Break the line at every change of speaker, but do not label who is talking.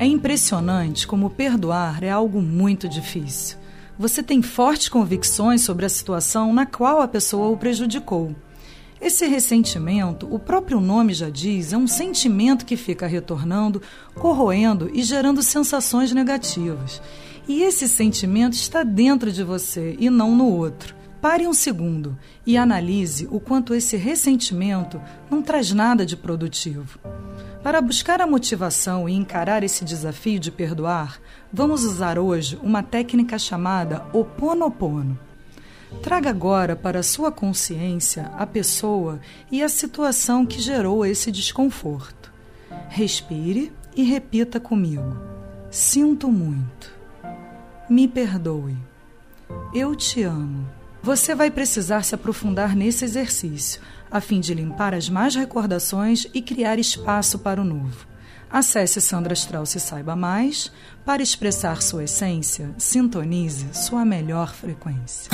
É impressionante como perdoar é algo muito difícil. Você tem fortes convicções sobre a situação na qual a pessoa o prejudicou. Esse ressentimento, o próprio nome já diz, é um sentimento que fica retornando, corroendo e gerando sensações negativas. E esse sentimento está dentro de você e não no outro. Pare um segundo e analise o quanto esse ressentimento não traz nada de produtivo. Para buscar a motivação e encarar esse desafio de perdoar, vamos usar hoje uma técnica chamada Oponopono. Traga agora para a sua consciência a pessoa e a situação que gerou esse desconforto. Respire e repita comigo: Sinto muito. Me perdoe. Eu te amo. Você vai precisar se aprofundar nesse exercício, a fim de limpar as más recordações e criar espaço para o novo. Acesse Sandra Strauss e saiba mais. Para expressar sua essência, sintonize sua melhor frequência.